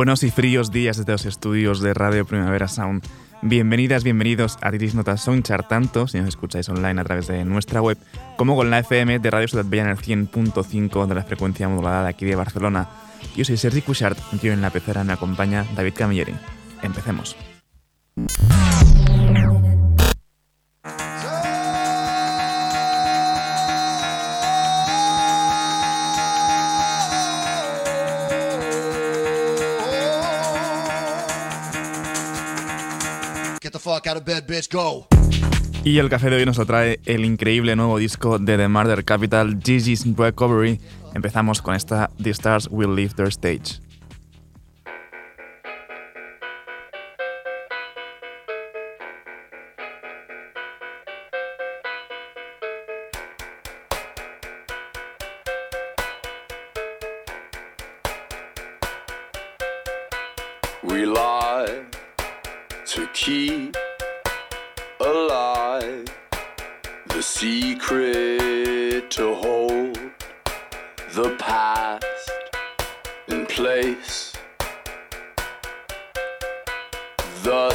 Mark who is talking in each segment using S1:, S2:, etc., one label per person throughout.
S1: Buenos y fríos días desde los estudios de Radio Primavera Sound. Bienvenidas, bienvenidos a Titis Notas Soundchart, tanto si nos escucháis online a través de nuestra web, como con la FM de Radio Ciudad Bella en el 100.5 de la frecuencia modulada aquí de Barcelona. Yo soy Sergi Cushart, yo en la pecera me acompaña David Camilleri. Empecemos. fuck out of bed, bitch, go. Y el café de hoy nos trae el increíble nuevo disco de The Murder Capital, Gigi's Recovery. Empezamos con esta The Stars Will Leave Their Stage. We lie. to keep alive the secret to hold the past in place. The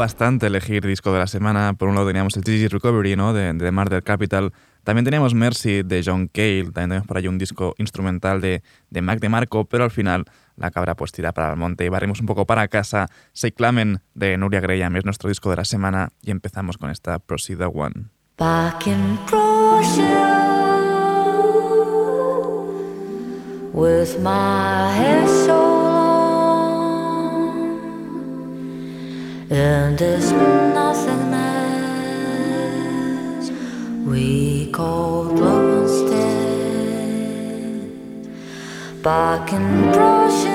S2: bastante elegir disco de la semana. Por un lado teníamos el Gigi Recovery, ¿no? De, de Murder Capital. También teníamos Mercy de John Cale. También tenemos por ahí un disco instrumental de, de Mac DeMarco. Pero al final la cabra pues tira para el monte y barrimos un poco para casa. Se clamen de Nuria Graham es nuestro disco de la semana. Y empezamos con esta Proceda One.
S3: Back in with my so in this nothingness we called love instead. Back in Prussia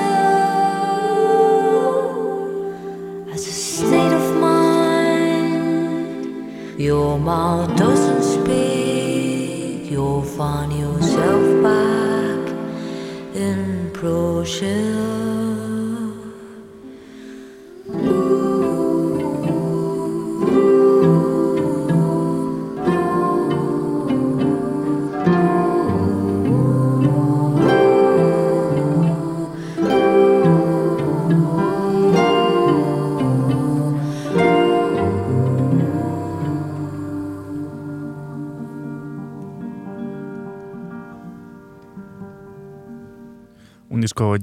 S3: as a state of mind. Your mouth doesn't speak, you'll find yourself back in Prussia.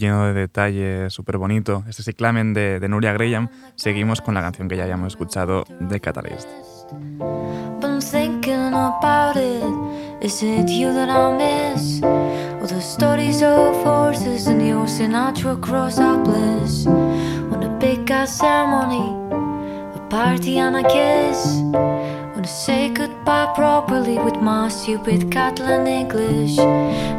S2: Lleno de detalles, súper bonito. Este es el clamen de, de Nuria Graham. Seguimos con la canción que ya habíamos escuchado de Catalyst.
S3: Been thinking about it. Is it you that I miss? Or the stories of horses and your Sinatra cross our bliss? On a big ass ceremony, a party and a kiss. Wanna say goodbye properly with my stupid Catalan English.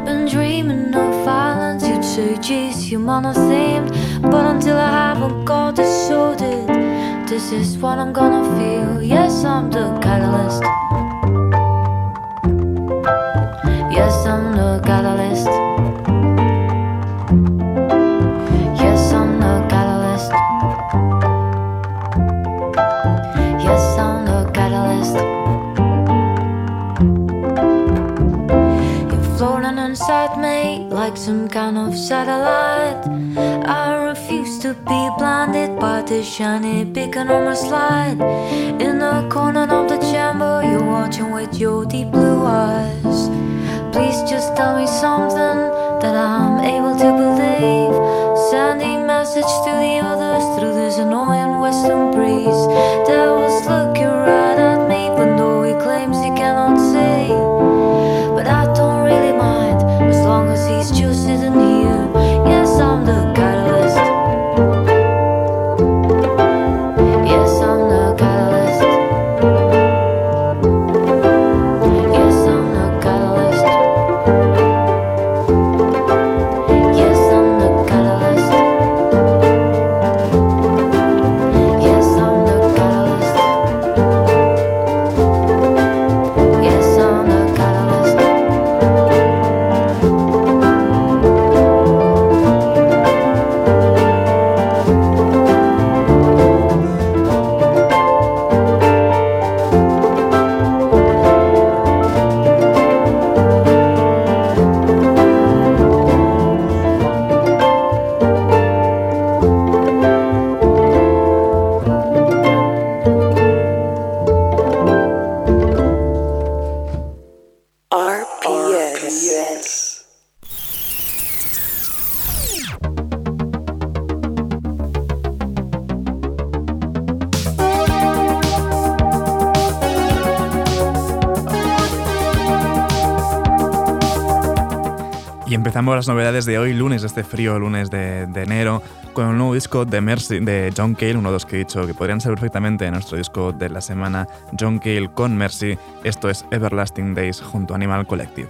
S3: Been dreaming of violence, you'd say, geez, you monothemed. But until I haven't got it sorted, this is what I'm gonna feel. Yes, I'm the catalyst. Yes, I'm the catalyst. Like some kind of satellite. I refuse to be blinded by the shiny beacon on my slide. In the corner of the chamber, you're watching with your deep blue eyes. Please just tell me something that I'm able to believe. Sending message to the others
S4: Empezamos las novedades de hoy, lunes, este frío lunes de, enero, con un nuevo disco de Mercy de John Cale, uno de los que he dicho que podrían ser perfectamente nuestro disco de la semana, John Cale con Mercy. Esto es Everlasting Days junto a Animal Collective.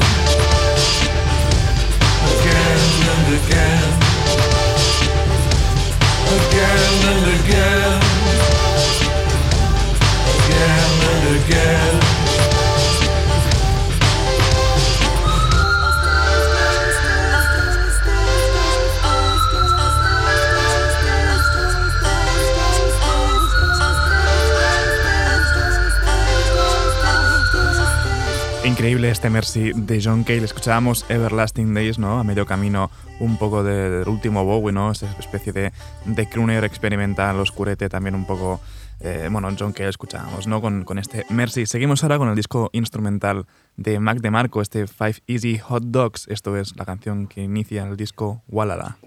S2: Increíble este Mercy de John Cale. Escuchábamos Everlasting Days, ¿no? A medio camino un poco del último Bowie, ¿no? Esa especie de, de crooner experimental, oscurete, también un poco... Eh, bueno, John Cale escuchábamos, ¿no? Con, con, este Mercy. Seguimos ahora con el disco instrumental de Mac DeMarco, este Five Easy Hot Dogs. Esto es la canción que inicia el disco Walala.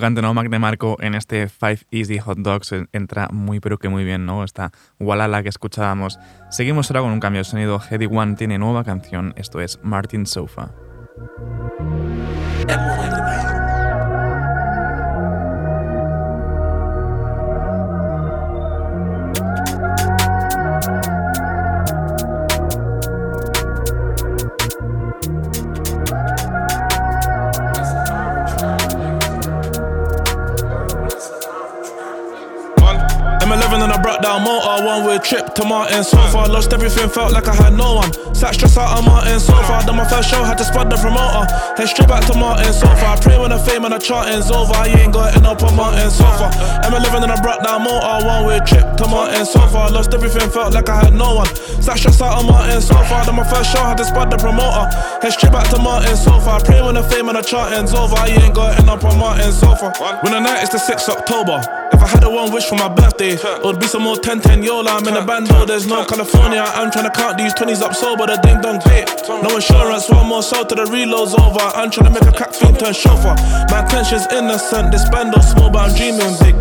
S2: Cante ¿no? Mac de Marco en este Five Easy Hot Dogs entra muy pero que muy bien, ¿no? Esta Walala que escuchábamos. Seguimos ahora con un cambio de sonido. Heady One tiene nueva canción, esto es Martin Sofa.
S5: To Martin so far. Lost everything, felt like I had no one. Sat stressed out on Martin so far. Done my first show, had to spot the promoter. Head straight back to Martin so far. Pray when the fame and the charting's over. I ain't got up on Martin so far. M11 and I brought down motor, one way trip to Martin so far. Lost everything, felt like I had no one. Sat stressed out on Martin so far. Done my first show, had to spot the promoter. Head straight back to Martin so far. Pray when the fame and the charting's over. I ain't got up on Martin so far. When the night is the 6th October. I had a one wish for my birthday, it would be some more 10 10 Yola. I'm in a bando, there's no California. I'm trying to count these 20s up sober, the ding dong pay. No insurance, one more soul to the reload's over. I'm trying to make a crack fiend turn chauffeur. My intention's innocent, this bando small, but I'm dreaming big.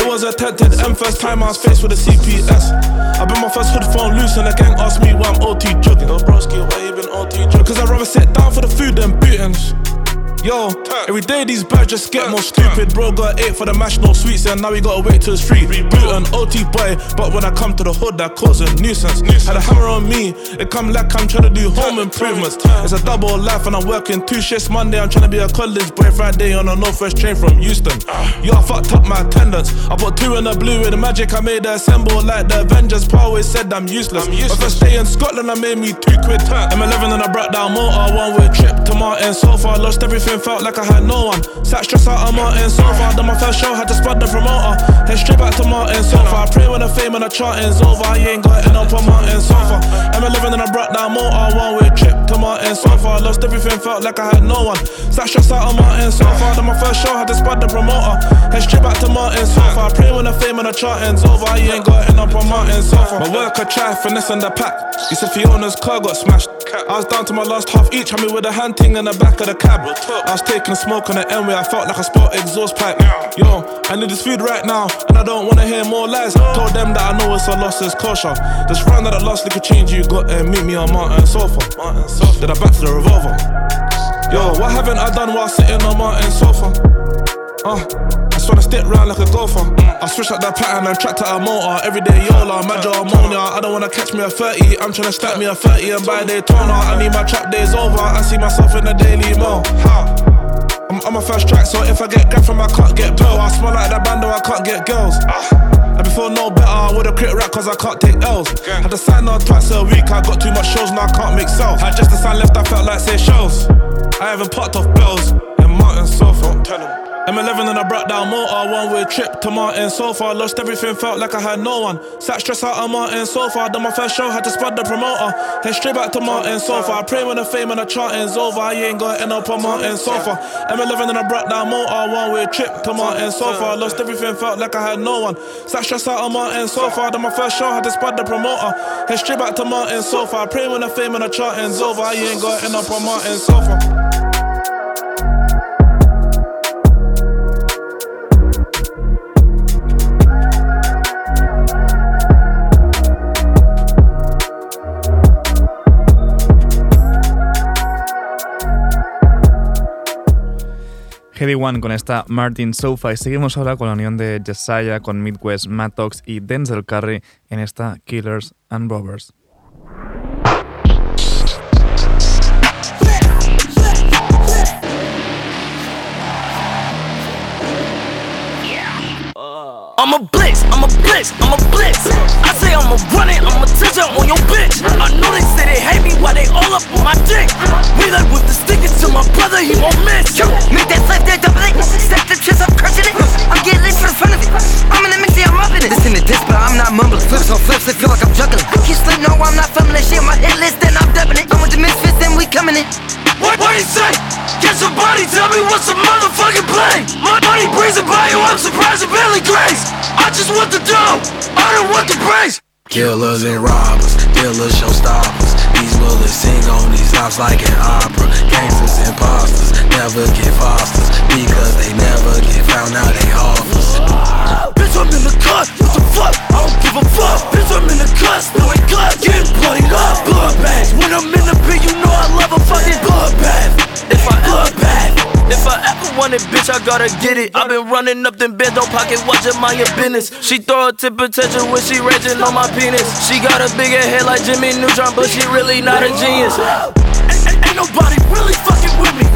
S5: It was a attempted, M first time I was faced with a CPS. I been my first hood phone loose and the gang asked me why I'm OT jugging. Oh broski, why you been OT jugging? Cause I'd rather sit down for the food than bootings. Yo, every day these birds just get more stupid. Bro got eight for the mash, no sweets, and now we gotta wait till it's free. Boot an OT boy, but when I come to the hood, that cause a nuisance. Had a hammer on me, it come like I'm trying to do home improvements. It's a double life, and I'm working two shifts Monday. I'm trying to be a college boy Friday on a Northwest train from Euston. Ah. Yo, I fucked up my attendance. I put two in the blue with the magic I made the assemble like the Avengers. Pa always said I'm useless. My first day in Scotland, I made me two quid. M11 and I brought down motor, one way trip Martin. So far, lost everything, felt like I had no one. Sat stressed out on Martin. So far, done my first show, had to spot the promoter. Head straight back to Martin. So far, pray when the fame and the charting's over. I ain't got it up on Martin. So far, M11 and I brought down motor, one way trip to Martin. So far, lost everything, felt like I had no one. Sat stressed out on Martin. So far, done my first show, had to spot the promoter. Head straight back to Martin. So far, pray when the fame and the charting's over. I ain't got it up on Martin. So far, my work I try finessing the pack. You said Fiona's car got smashed. I was down to my last half each, had me with a hand ting in the back of the cab. I was taking smoke on the where I felt like a spilled exhaust pipe. Yo, I need this food right now, and I don't wanna hear more lies. Told them that I know it's a loss, it's kosher. This round that I lost, liquor change you got and meet me on Martin sofa. Martin sofa. Then I back to the revolver. Yo, what haven't I done while sitting on Martin sofa? Uh, I just wanna stick round like a golfer. I switch up that pattern and track to a motor. Every day YOLA, major ammonia. I don't wanna catch me a 30. I'm tryna stack me a 30 and buy Daytona. I need my trap days over. I see myself in the daily mo. I'm on my first track, so if I get grabbed from I can't get bill. I smell like that bando, I can't get girls. And before no better, I would've quit rap cause I can't take L's. Had to sign on twice a week, I got too much shows, now I can't make sales. Had just a sign left, I felt like say shows. I haven't popped off bills, and Martin Sofa. Tell him. M11 and I brought down motor, one way trip to Martin so far. Lost everything, felt like I had no one. Sat stressed out on Martin so far. Done my first show, had to spot the promoter. Head straight back to Martin so far. I pray when the fame and the charting's over. I ain't gonna end up on Martin so far. M11 and I brought down motor, one way trip to Martin so far. Lost everything, felt like I had no one. Sat stressed out on Martin so far. Done my first show, had to spot the promoter. Head straight back to Martin so far. I pray when the fame and the charting's over. I ain't gonna end up on Martin so far.
S2: One con esta Martin Sofa y seguimos ahora con la unión de Jesiah con Midwest, Mattox y Denzel Curry en esta Killers and Robbers.
S6: I'm a blitz, I'm a blitz, I'm a blitz. I say I'm a run it, I'm a touch on your bitch. I know they say they hate me while they all up on my dick. We like with the stickers to my brother, he won't miss.
S7: Yo, make that slap that double it. Step the chest, I'm crushing it. I'm getting lit for the fun of it. I'm in the mix, yeah, I'm rubbing it. Listen to this, but I'm not mumbling. Flips on flips, it feel like I'm juggling. Keep slip, no, I'm not fumbling shit. My hit list, then I'm dubbing it. I'm with the misfits, then we coming in.
S6: What, what do you say? Get somebody, tell me what's a motherfucking play. My money brings a by you, I'm surprised it barely grace. I just want the dough, I don't want the praise.
S8: Killers and robbers, dealers, showstoppers. These bullets sing on these ops like an opera. Gangsters, imposters, never get fosters because they never get found out they offers.
S6: Bitch, I'm in the cut, what the fuck? I don't give a fuck. Bitch, I'm in the cut, spilling guts, getting bloodied up. Bloodbath. When I'm in the pit, you know I love a fucking bloodbath. If I bloodbath. If I ever want it, bitch, I gotta get it. i been running up them bed, don't pocket, watching my business. She throw a tip potential when she raging on my penis. She got a bigger head like Jimmy Neutron, but she really not a genius. Ain't, nobody really fucking with me.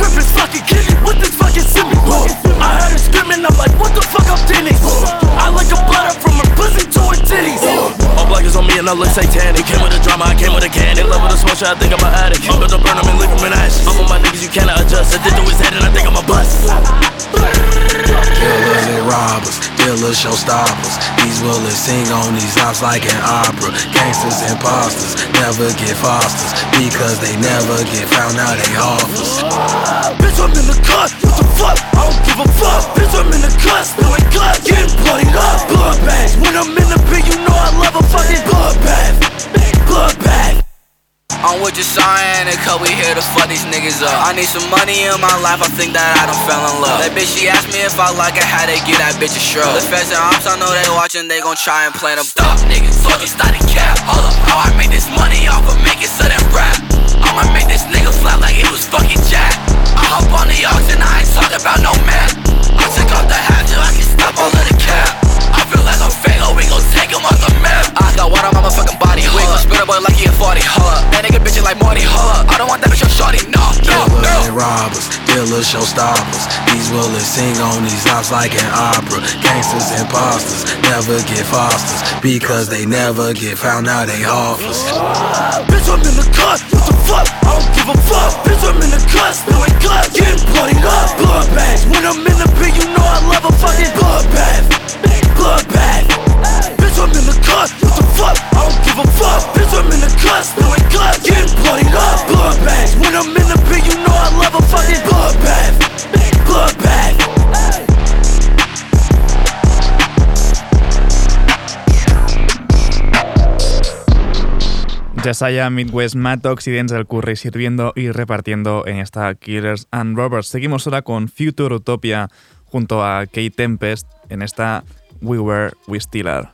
S6: Rip his fucking kidney with this fucking simi. I heard her screaming, I'm like, what the fuck, I'm Denny's. I like a bladder from her pussy to her titties. All black is on me and I look satanic. Came with the drama, I came with a can. They love with a smoke I think I'm an addict. I'm gonna burn
S8: dealers, showstoppers. These bullets sing on these ops like an opera. Gangsters, imposters, never get fosters because they never get found out they offers.
S6: Bitch, I'm in the cut, what the fuck? I don't give a fuck. Bitch, I'm in the cut, spilling guts, getting bloodied up. Bloodbath. When I'm in the pit, you know I love a fucking bloodbath. Bloodbath.
S9: I'm with Jasiah and cause we here to fuck these niggas up. I need some money in my life, I think that I done fell in love. That bitch, she asked me if I like it, how they get that bitch a shrug. The feds and ops, I know they watching, they gon' try and plan a Stop, niggas, fuck you started cap. Hold up, how I make this money off of making sudden rap. I'ma make this nigga flap like it was fucking Jack. I Hop on the oxen, I ain't talking about no man. I took off the hat till I can stop all of the cap. I feel like I'm fatal, we gon' take him off the map. I got water on my motherfucking body. We gon' spit a boy like he a 40. Hold up, that nigga bitchin' like Morty. Hold up, I don't want that bitch, your shorty. No, no,
S8: Killers
S9: no.
S8: and robbers, dealers, showstoppers. These willers sing on these ops like an opera. Gangsters, imposters, never get fosters because they never get found out they offers.
S6: Bitch, I'm in the cut, fuck? I don't give a fuck. Bitch, I'm in the cut, spilling guts, getting bloodied up. Bloodbaths. When I'm in the pit, you know I love a fucking bloodbath. Bloodbath. Bitch, I'm in the cut, what the fuck? I don't give a fuck. Bitch, I'm in the cut, spilling guts, getting bloodied up. Bloodbaths. When I'm in the pit, you know I love a fucking bloodbath. Bloodbath.
S10: Jasiah, Midwest, Mattox y Denzel Curry sirviendo y repartiendo en esta Killers and Robbers. Seguimos ahora con Future Utopia junto a Kate Tempest en esta We Were, We Still Are.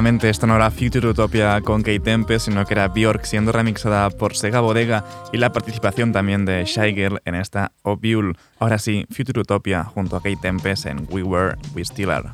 S10: Efectivamente, esto no era Future Utopia con Kate Tempest, sino que era Björk siendo remixada por Sega Bodega y la participación también de Shy en esta Obule. Ahora sí, Future Utopia junto a Kate Tempest en We Were, We Still Are.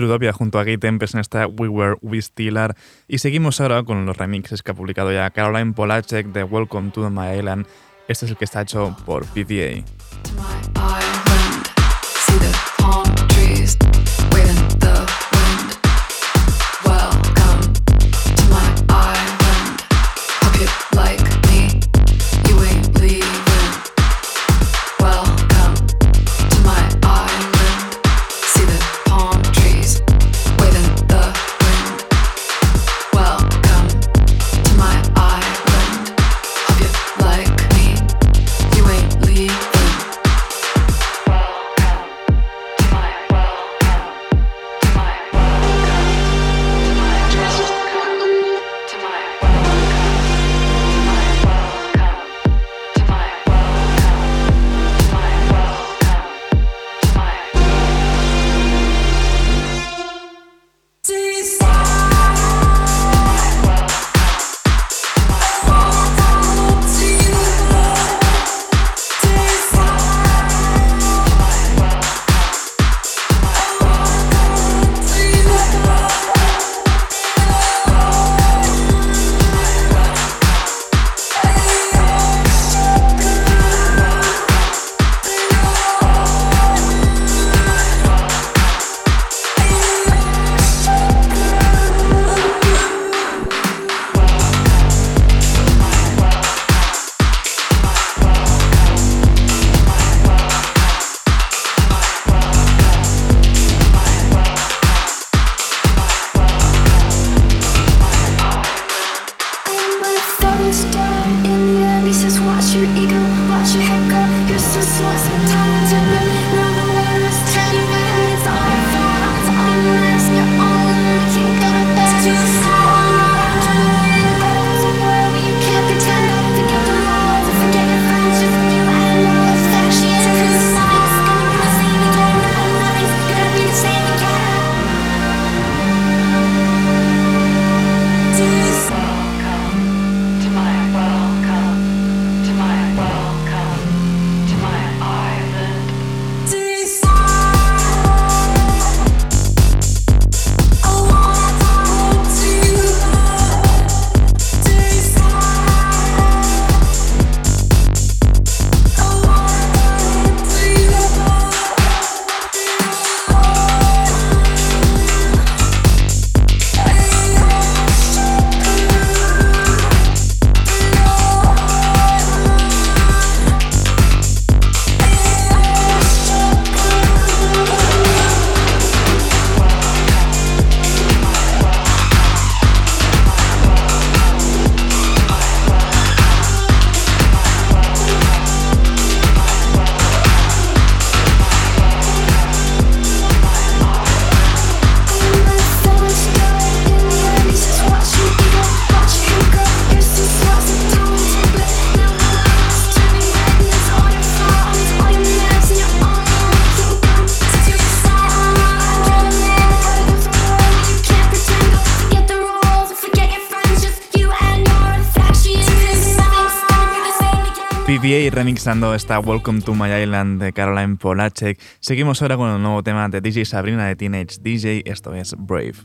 S11: Trudopia junto a Gay Tempest en esta We Were We Still Are. Y seguimos ahora con los remixes que ha publicado ya Caroline Polacek de Welcome to My Island. Este es el que está hecho por PDA.
S12: Remixando esta Welcome to My Island de Caroline Polacek. Seguimos ahora con el nuevo tema de DJ Sabrina de Teenage DJ, esto es Brave.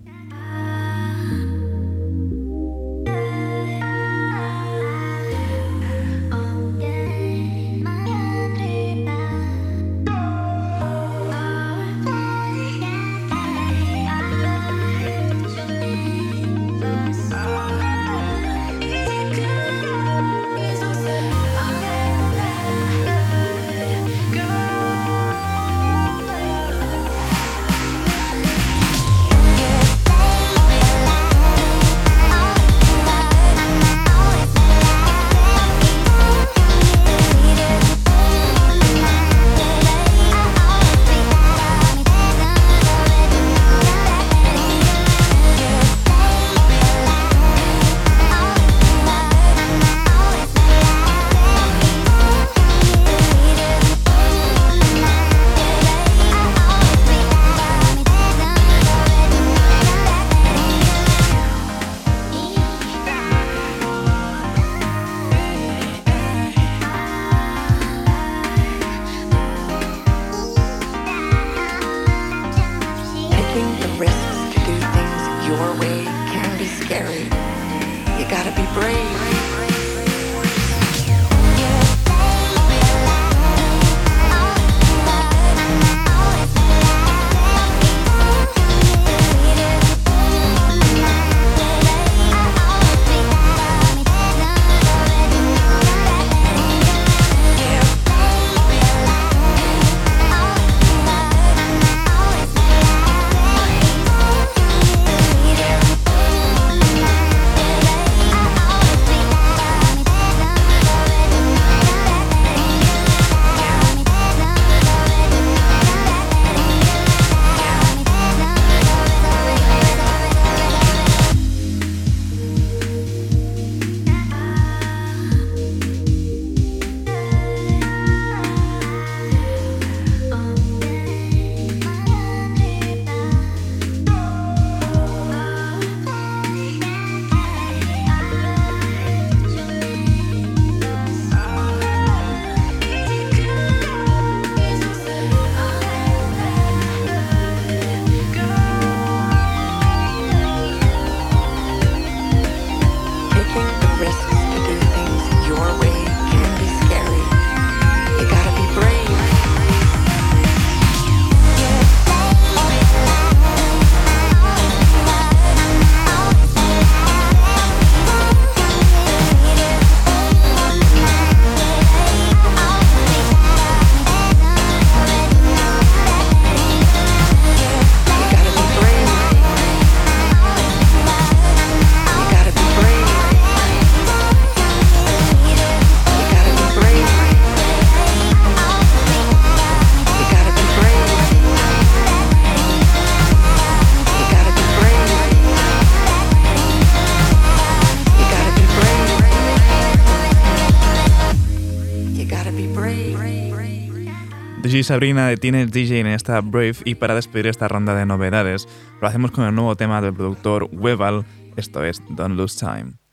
S12: Sabrina de DJ en esta Brave y para despedir esta ronda de novedades lo hacemos con el nuevo tema del productor Webal, esto es Don't Lose Time.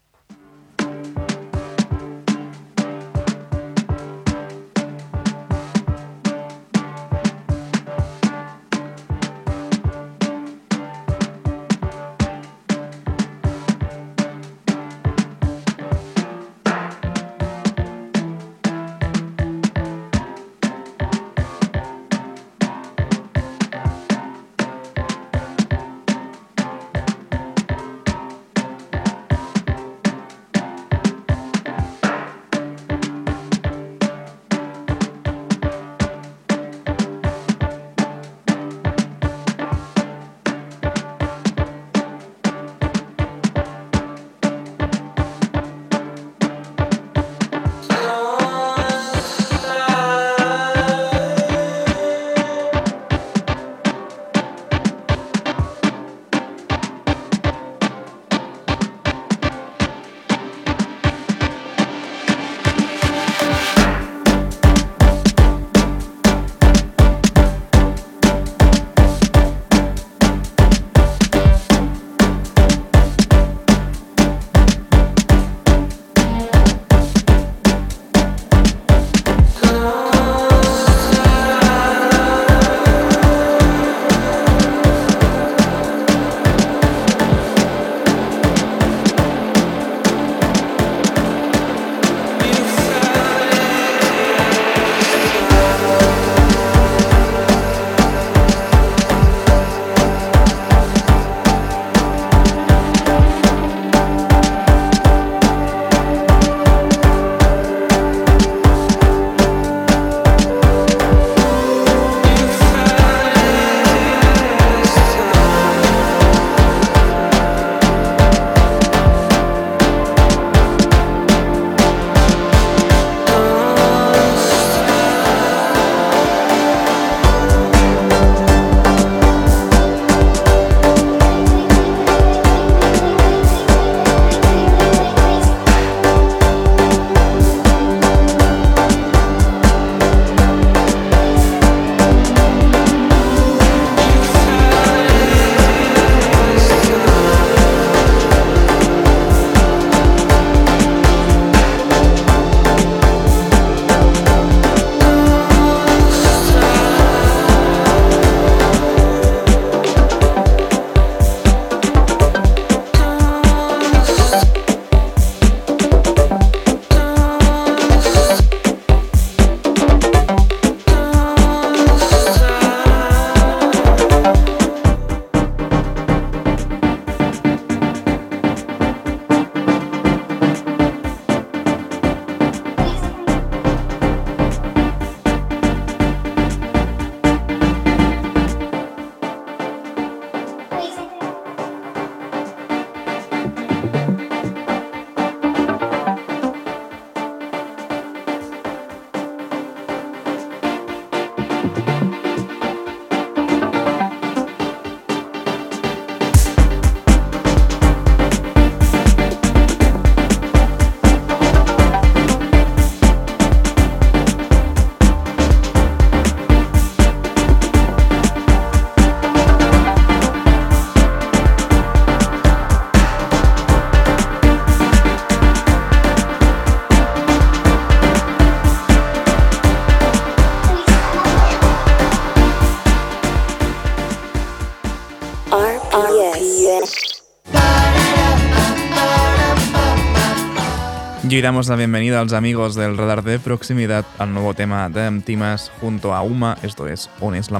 S2: Y damos la bienvenida a los amigos del radar de proximidad al nuevo tema de Antimas junto a Uma, esto es On
S13: es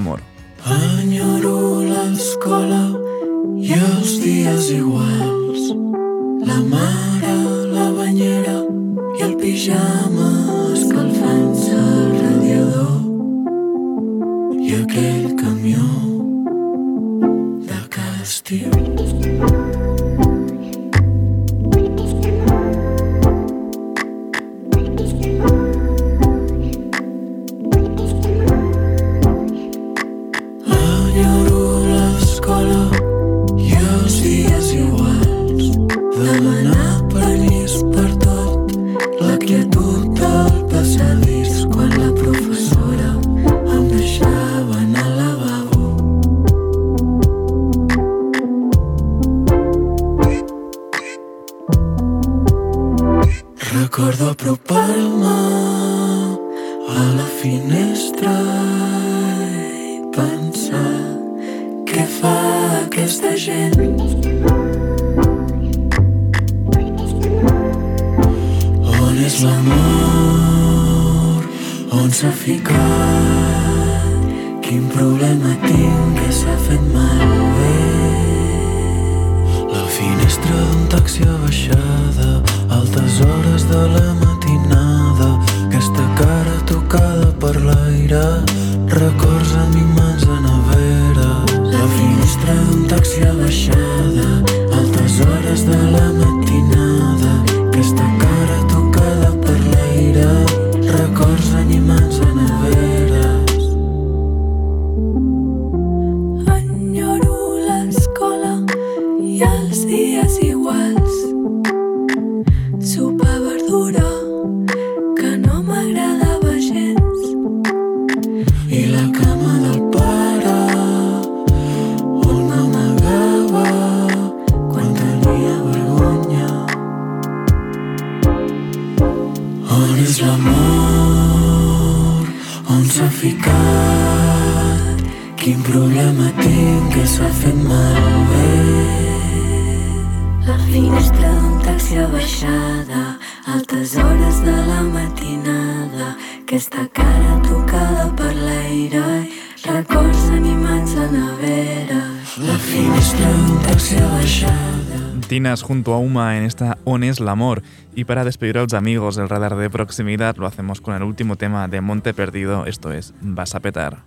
S2: Tinas junto a Uma en esta Ones L'Amor. Y para despedir a los amigos del radar de proximidad, lo hacemos con el último tema de Monte Perdido, esto es Vas a petar.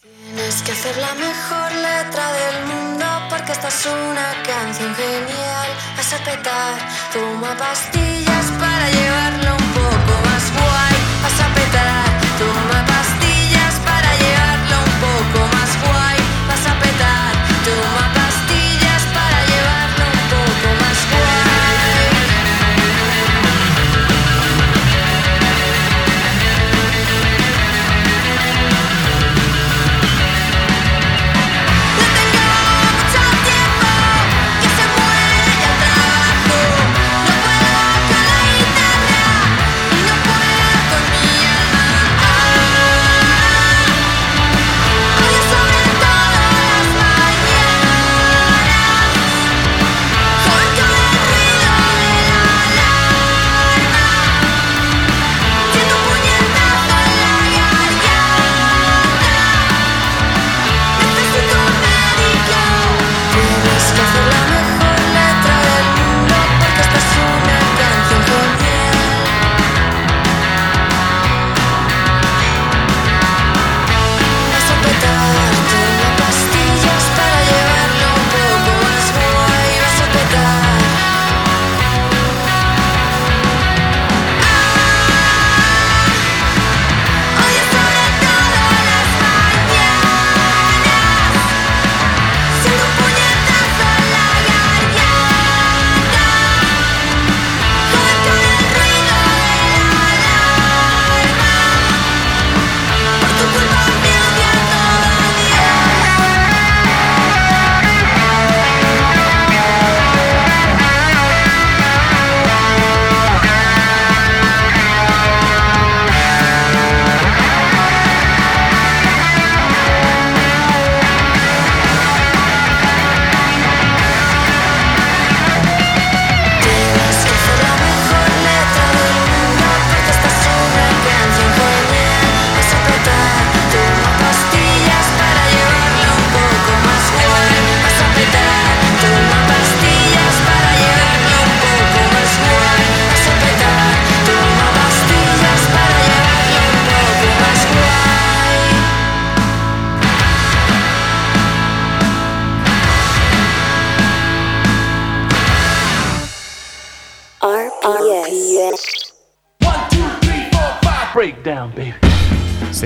S14: Tienes que hacer la mejor letra del mundo porque esta es una canción genial. Vas a petar, toma pastillas para llevarlo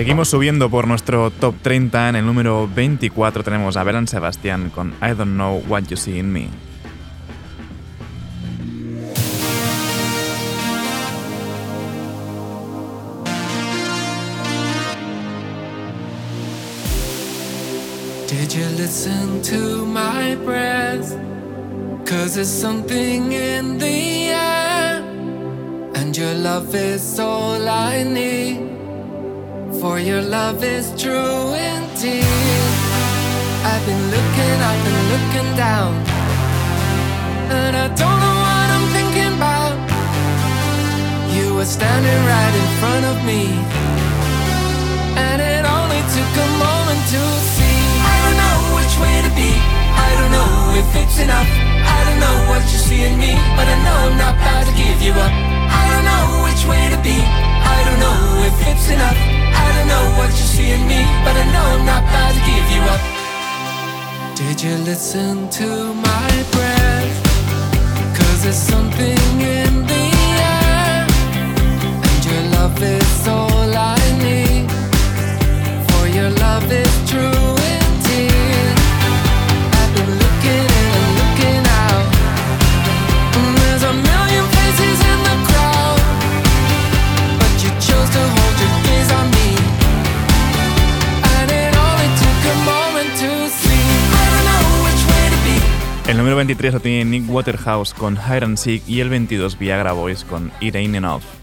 S15: Seguimos subiendo por nuestro top 30. En el número 24 tenemos a Belan Sebastián con I Don't Know What You See in Me.
S10: Did you listen to my breath? Cause there's something in the air, and your love is all I need. For your love is true indeed. I've been looking, I've been looking down, and I don't know what I'm thinking about. You were standing right in front of me, and it only took a moment to see. I don't know which way to be. I don't know if it's enough. I don't know what you see in me, but I know I'm not about to give you up. I don't know which way to be. I don't know if it's enough. What you see in me, but I know I'm not about to give you up. Did you listen to my breath? Cause there's something in the
S15: número 23 lo tiene Nick Waterhouse con Hide and Seek y el 22 Viagra Boys con It Ain't Enough.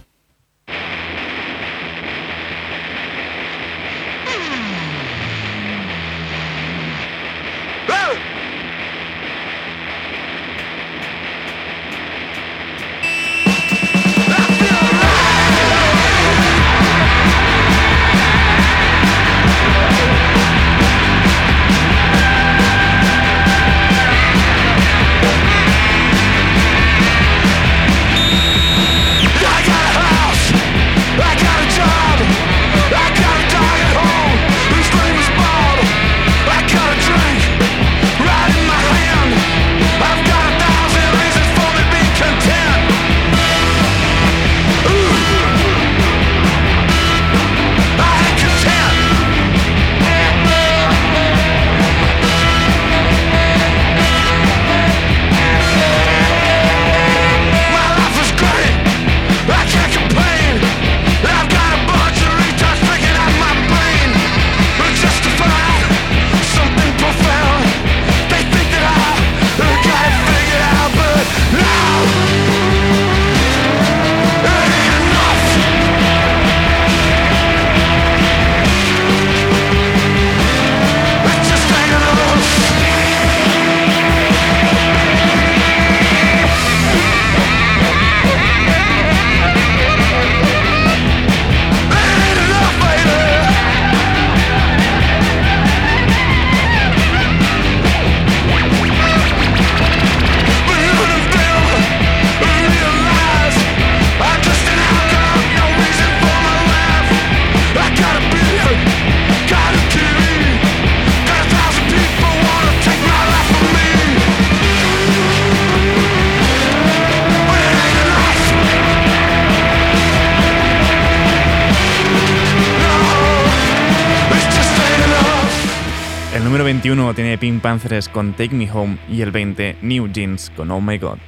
S15: 21 lo tiene Pink Panthers con Take Me Home y el 20 New Jeans con Oh My God.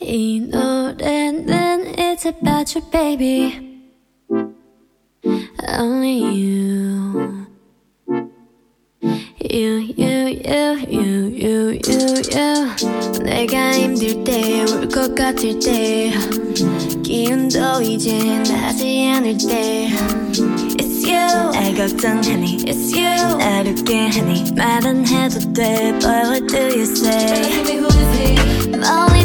S16: 이 노래는 it's about you baby Only you You, you, you, you, you, you, you 내가 힘들 때, 울 것 같을 때 기운도 이제 나지 않을 때 It's you 날 걱정하니 It's you 날 웃게 하니 말은 해도 돼 But what do you say 멀리 든 언제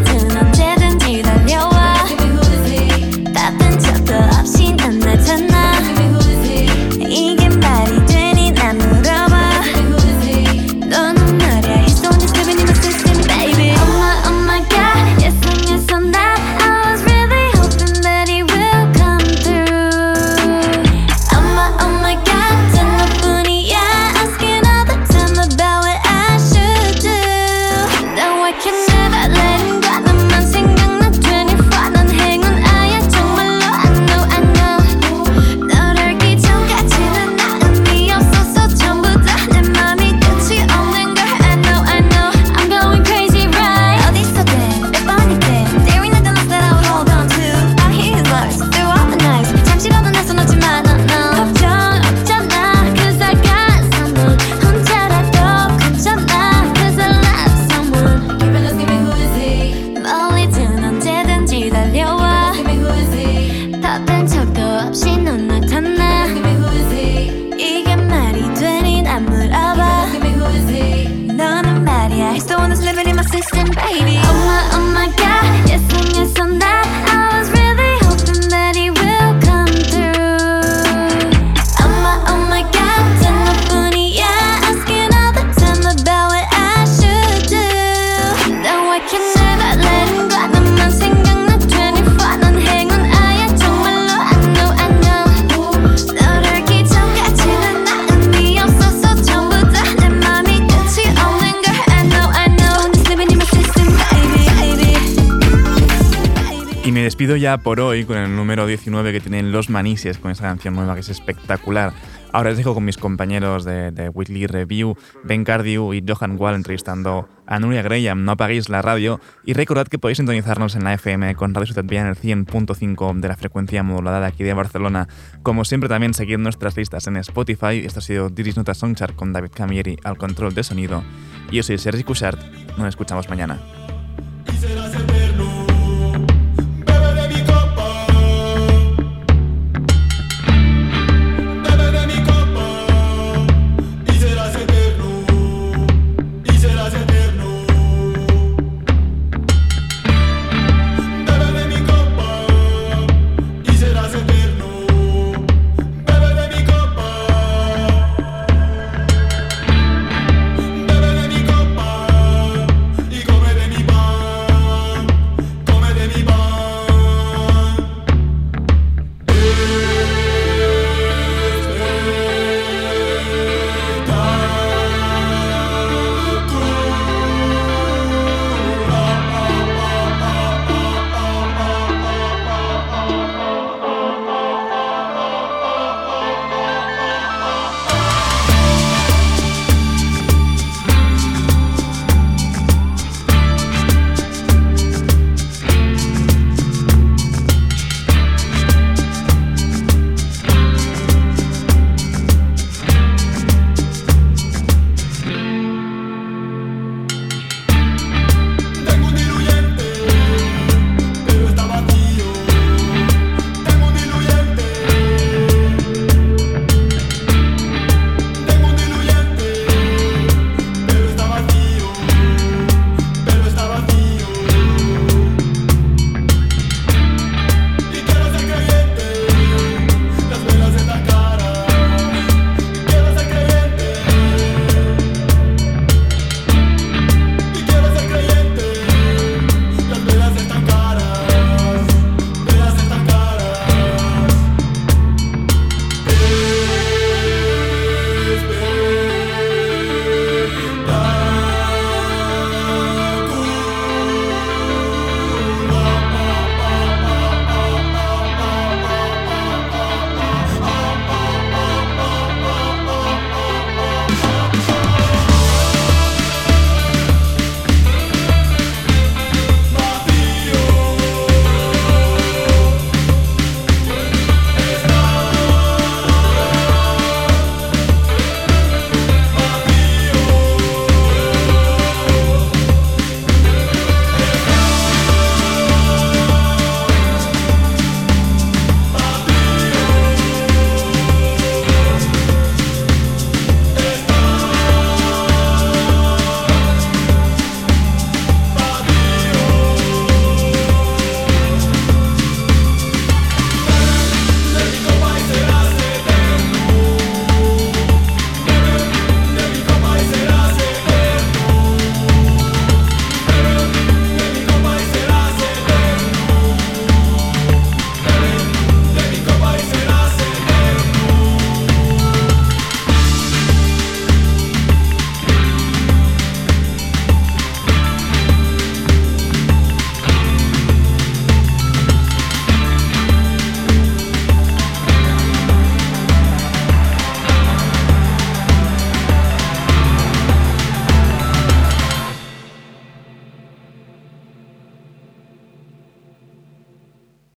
S2: Por hoy con el número 19 que tienen Los Manises con esa canción nueva que es espectacular. Ahora les dejo con mis compañeros de, de Weekly Review, Ben Cardew y Johan Wall entrevistando a Nuria Graham. No apaguéis la radio y recordad que podéis sintonizarnos en la FM con Radio Ciudad en el 100.5 de la frecuencia modulada de aquí de Barcelona. Como siempre también seguid nuestras listas en Spotify. Esto ha sido Diris Nota Songchart con David Camilleri al control de sonido. Y yo soy Sergi Cushart. Nos escuchamos mañana.